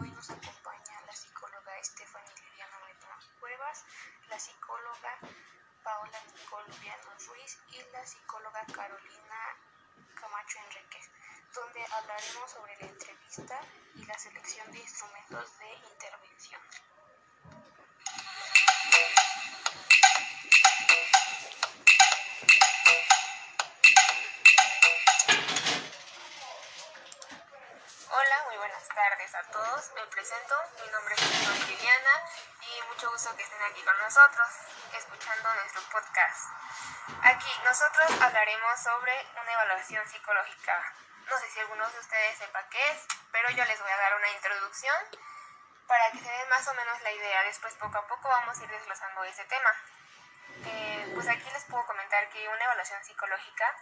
hoy nos acompaña la psicóloga Stephanie Liliana Betón Cuevas, la psicóloga Paola Nicole Ruiz y la psicóloga Carolina Camacho Enríquez, donde hablaremos sobre la entrevista y la selección de instrumentos de intervención. Buenas tardes a todos. Me presento, mi nombre es Liliana y mucho gusto que estén aquí con nosotros, escuchando nuestro podcast. Aquí nosotros hablaremos sobre una evaluación psicológica. No sé si algunos de ustedes sepa qué es, pero yo les voy a dar una introducción para que se den más o menos la idea. Después poco a poco vamos a ir desglosando ese tema. Eh, pues aquí les puedo comentar que una evaluación psicológica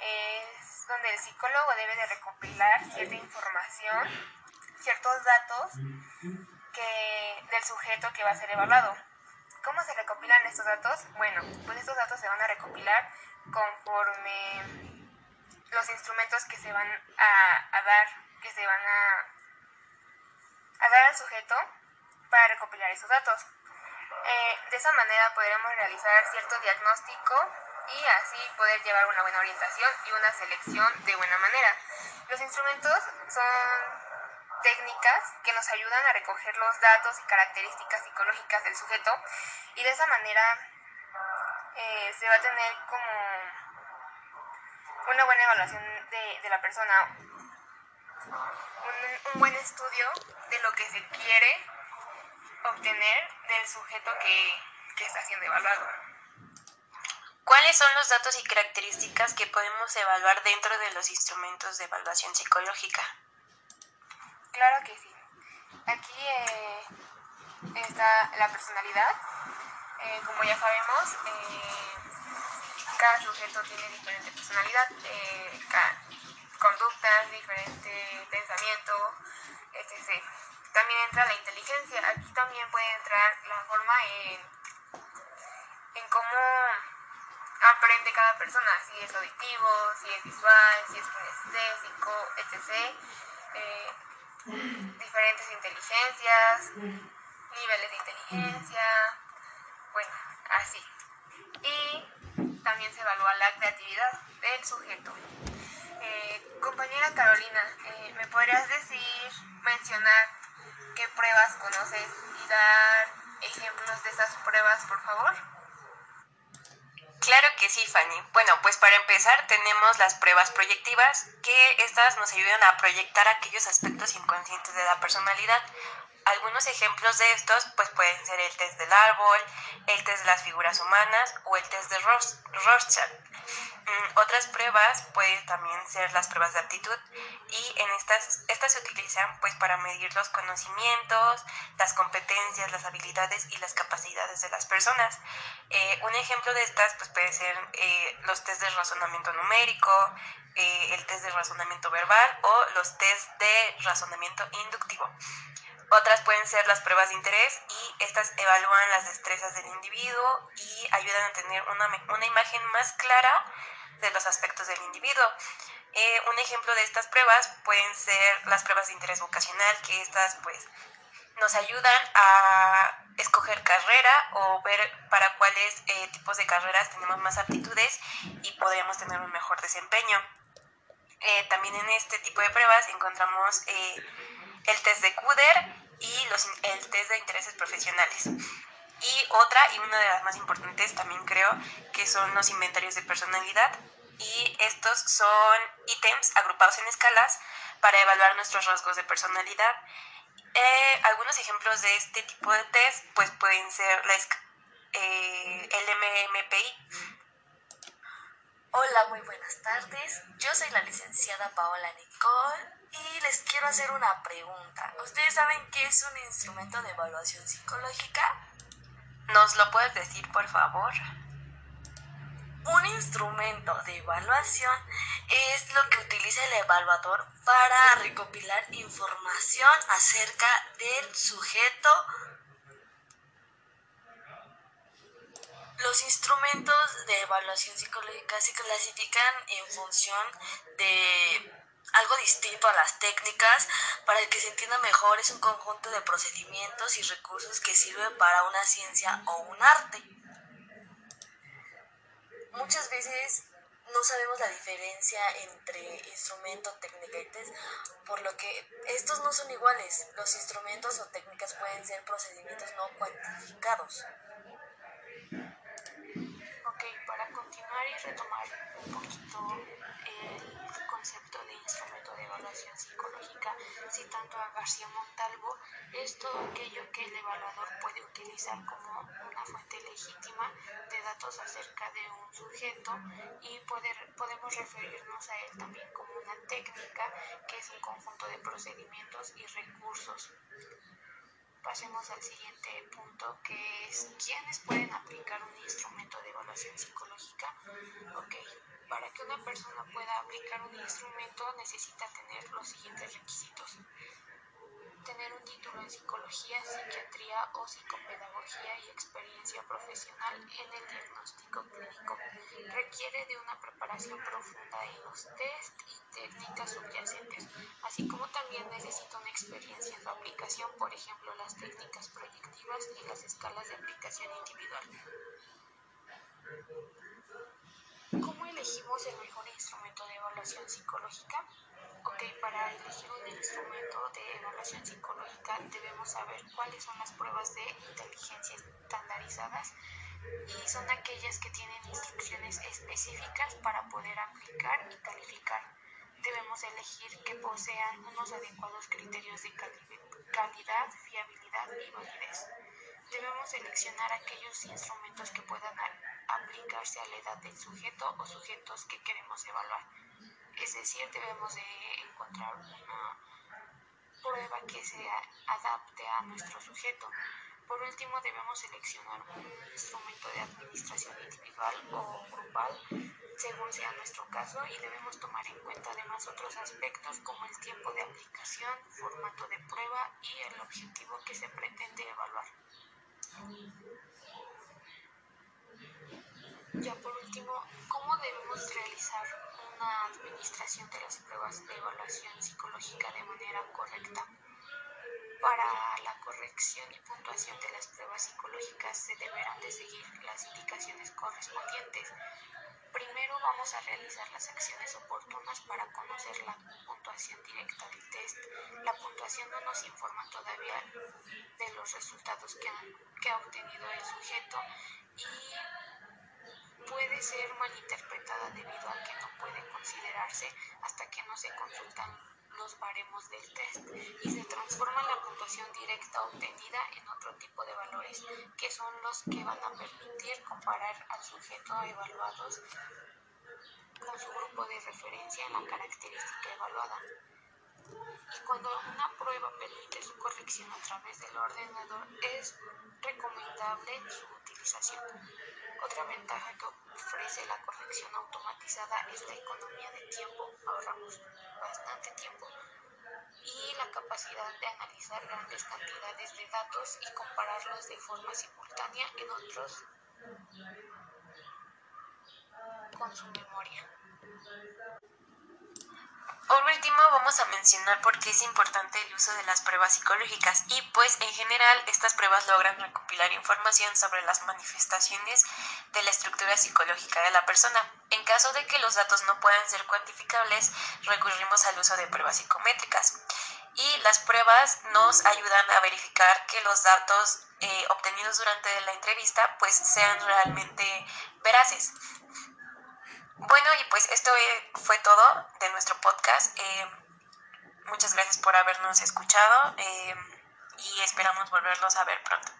es donde el psicólogo debe de recopilar cierta información, ciertos datos que, del sujeto que va a ser evaluado. ¿Cómo se recopilan estos datos? Bueno, pues estos datos se van a recopilar conforme los instrumentos que se van a, dar, que se van a, a, dar al sujeto para recopilar esos datos. Eh, de esa manera podremos realizar cierto diagnóstico y así poder llevar una buena orientación y una selección de buena manera. Los instrumentos son técnicas que nos ayudan a recoger los datos y características psicológicas del sujeto y de esa manera eh, se va a tener como una buena evaluación de, de la persona, un, un, buen estudio de lo que se quiere obtener del sujeto que, que está siendo evaluado. ¿Cuáles son los datos y características que podemos evaluar dentro de los instrumentos de evaluación psicológica? Claro que sí. Aquí eh, está la personalidad. Eh, como ya sabemos, eh, cada sujeto tiene diferente personalidad, conductas, diferente pensamiento, etc. También entra la inteligencia. Aquí también puede entrar la forma en, en cómo aprende cada persona, si es auditivo, si es visual, si es kinestésico, etc diferentes inteligencias, niveles de inteligencia, bueno, así. Y también se evalúa la creatividad del sujeto. Eh, compañera Carolina, eh, ¿me podrías decir, mencionar qué pruebas conoces y dar ejemplos de esas pruebas, por favor? Claro que sí, Fanny. Bueno, pues para empezar tenemos las pruebas proyectivas, que estas nos ayudan a proyectar aquellos aspectos inconscientes de la personalidad. Algunos ejemplos de estos pues pueden ser el test del árbol, el test de las figuras humanas o el test de Rorschach. Mm, otras pruebas pueden también ser las pruebas de aptitud y en estas, estas se utilizan pues para medir los conocimientos, las competencias, las habilidades y las capacidades de las personas. Eh, un ejemplo de estas pues puede ser eh, los test de razonamiento numérico, eh, el test de razonamiento verbal o los test de razonamiento inductivo. Otras pueden ser las pruebas de interés y estas evalúan las destrezas del individuo y ayudan a tener una, una imagen más clara de los aspectos del individuo. Eh, un ejemplo de estas pruebas pueden ser las pruebas de interés vocacional, que estas pues nos ayudan a escoger carrera o ver para cuáles eh, tipos de carreras tenemos más aptitudes y podríamos tener un mejor desempeño. Eh, también en este tipo de pruebas encontramos el test de CUDER y los, el test de intereses profesionales. Y otra, y una de las más importantes también creo, que son los inventarios de personalidad. Y estos son ítems agrupados en escalas para evaluar nuestros rasgos de personalidad. Eh, algunos ejemplos de este tipo de test pues pueden ser la, eh, el MMPI. Hola, muy buenas tardes. Yo soy la licenciada Paola Nicole y les quiero hacer una pregunta. ¿Ustedes saben qué es un instrumento de evaluación psicológica? ¿Nos lo puedes decir, por favor? Un instrumento de evaluación es lo que utiliza el evaluador para recopilar información acerca del sujeto. Los instrumentos de evaluación psicológica se clasifican en función de algo distinto a las técnicas para que se entienda mejor es un conjunto de procedimientos y recursos que sirven para una ciencia o un arte. Muchas veces no sabemos la diferencia entre instrumento, técnica y test, por lo que estos no son iguales. Los instrumentos o técnicas pueden ser procedimientos no cuantificados. Para continuar y retomar un poquito el concepto de instrumento de evaluación psicológica, citando a García Montalvo, es todo aquello que el evaluador puede utilizar como una fuente legítima de datos acerca de un sujeto y poder, podemos referirnos a él también como una técnica que es un conjunto de procedimientos y recursos. Pasemos al siguiente punto que es quiénes pueden aplicar un instrumento de evaluación psicológica. Ok, para que una persona pueda aplicar un instrumento necesita tener los siguientes requisitos tener un título en psicología, psiquiatría o psicopedagogía y experiencia profesional en el diagnóstico clínico. Requiere de una preparación profunda en los test y técnicas subyacentes, así como también necesita una experiencia en su aplicación, por ejemplo, las técnicas proyectivas y las escalas de aplicación individual. ¿Cómo elegimos el mejor instrumento de evaluación psicológica? Ok, para elegir un instrumento de evaluación psicológica debemos saber cuáles son las pruebas de inteligencia estandarizadas y son aquellas que tienen instrucciones específicas para poder aplicar y calificar. Debemos elegir que posean unos adecuados criterios de calidad, fiabilidad y validez. Debemos seleccionar aquellos instrumentos que puedan aplicarse a la edad del sujeto o sujetos que queremos evaluar es decir, debemos de encontrar una prueba que se adapte a nuestro sujeto. Por último, debemos seleccionar un instrumento de administración individual o grupal, según sea nuestro caso, y debemos tomar en cuenta además otros aspectos como el tiempo de aplicación, formato de prueba y el objetivo que se pretende evaluar. Ya por último, ¿cómo debemos realizar una administración de las pruebas de evaluación psicológica de manera correcta. Para la corrección y puntuación de las pruebas psicológicas se deberán de seguir las indicaciones correspondientes. Primero vamos a realizar las acciones oportunas para conocer la puntuación directa del test. La puntuación no nos informa todavía de los resultados que, que ha obtenido el sujeto y puede ser malinterpretada debido a que no puede considerarse hasta que no se consultan los baremos del test y se transforma la puntuación directa obtenida en otro tipo de valores que son los que van a permitir comparar al sujeto evaluado con su grupo de referencia en la característica evaluada. Y cuando una prueba permite su corrección a través del ordenador es recomendable su utilización. Otra ventaja que ofrece la corrección automatizada es la economía de tiempo. Ahorramos bastante tiempo y la capacidad de analizar grandes cantidades de datos y compararlos de forma simultánea en otros con su memoria. Por último, vamos a mencionar por qué es importante el uso de las pruebas psicológicas y pues en general estas pruebas logran recopilar información sobre las manifestaciones de la estructura psicológica de la persona. En caso de que los datos no puedan ser cuantificables, recurrimos al uso de pruebas psicométricas. Y las pruebas nos ayudan a verificar que los datos eh, obtenidos durante la entrevista pues sean realmente veraces. Bueno, y pues esto eh, fue todo de nuestro podcast. Eh, muchas gracias por habernos escuchado eh, y esperamos volverlos a ver pronto.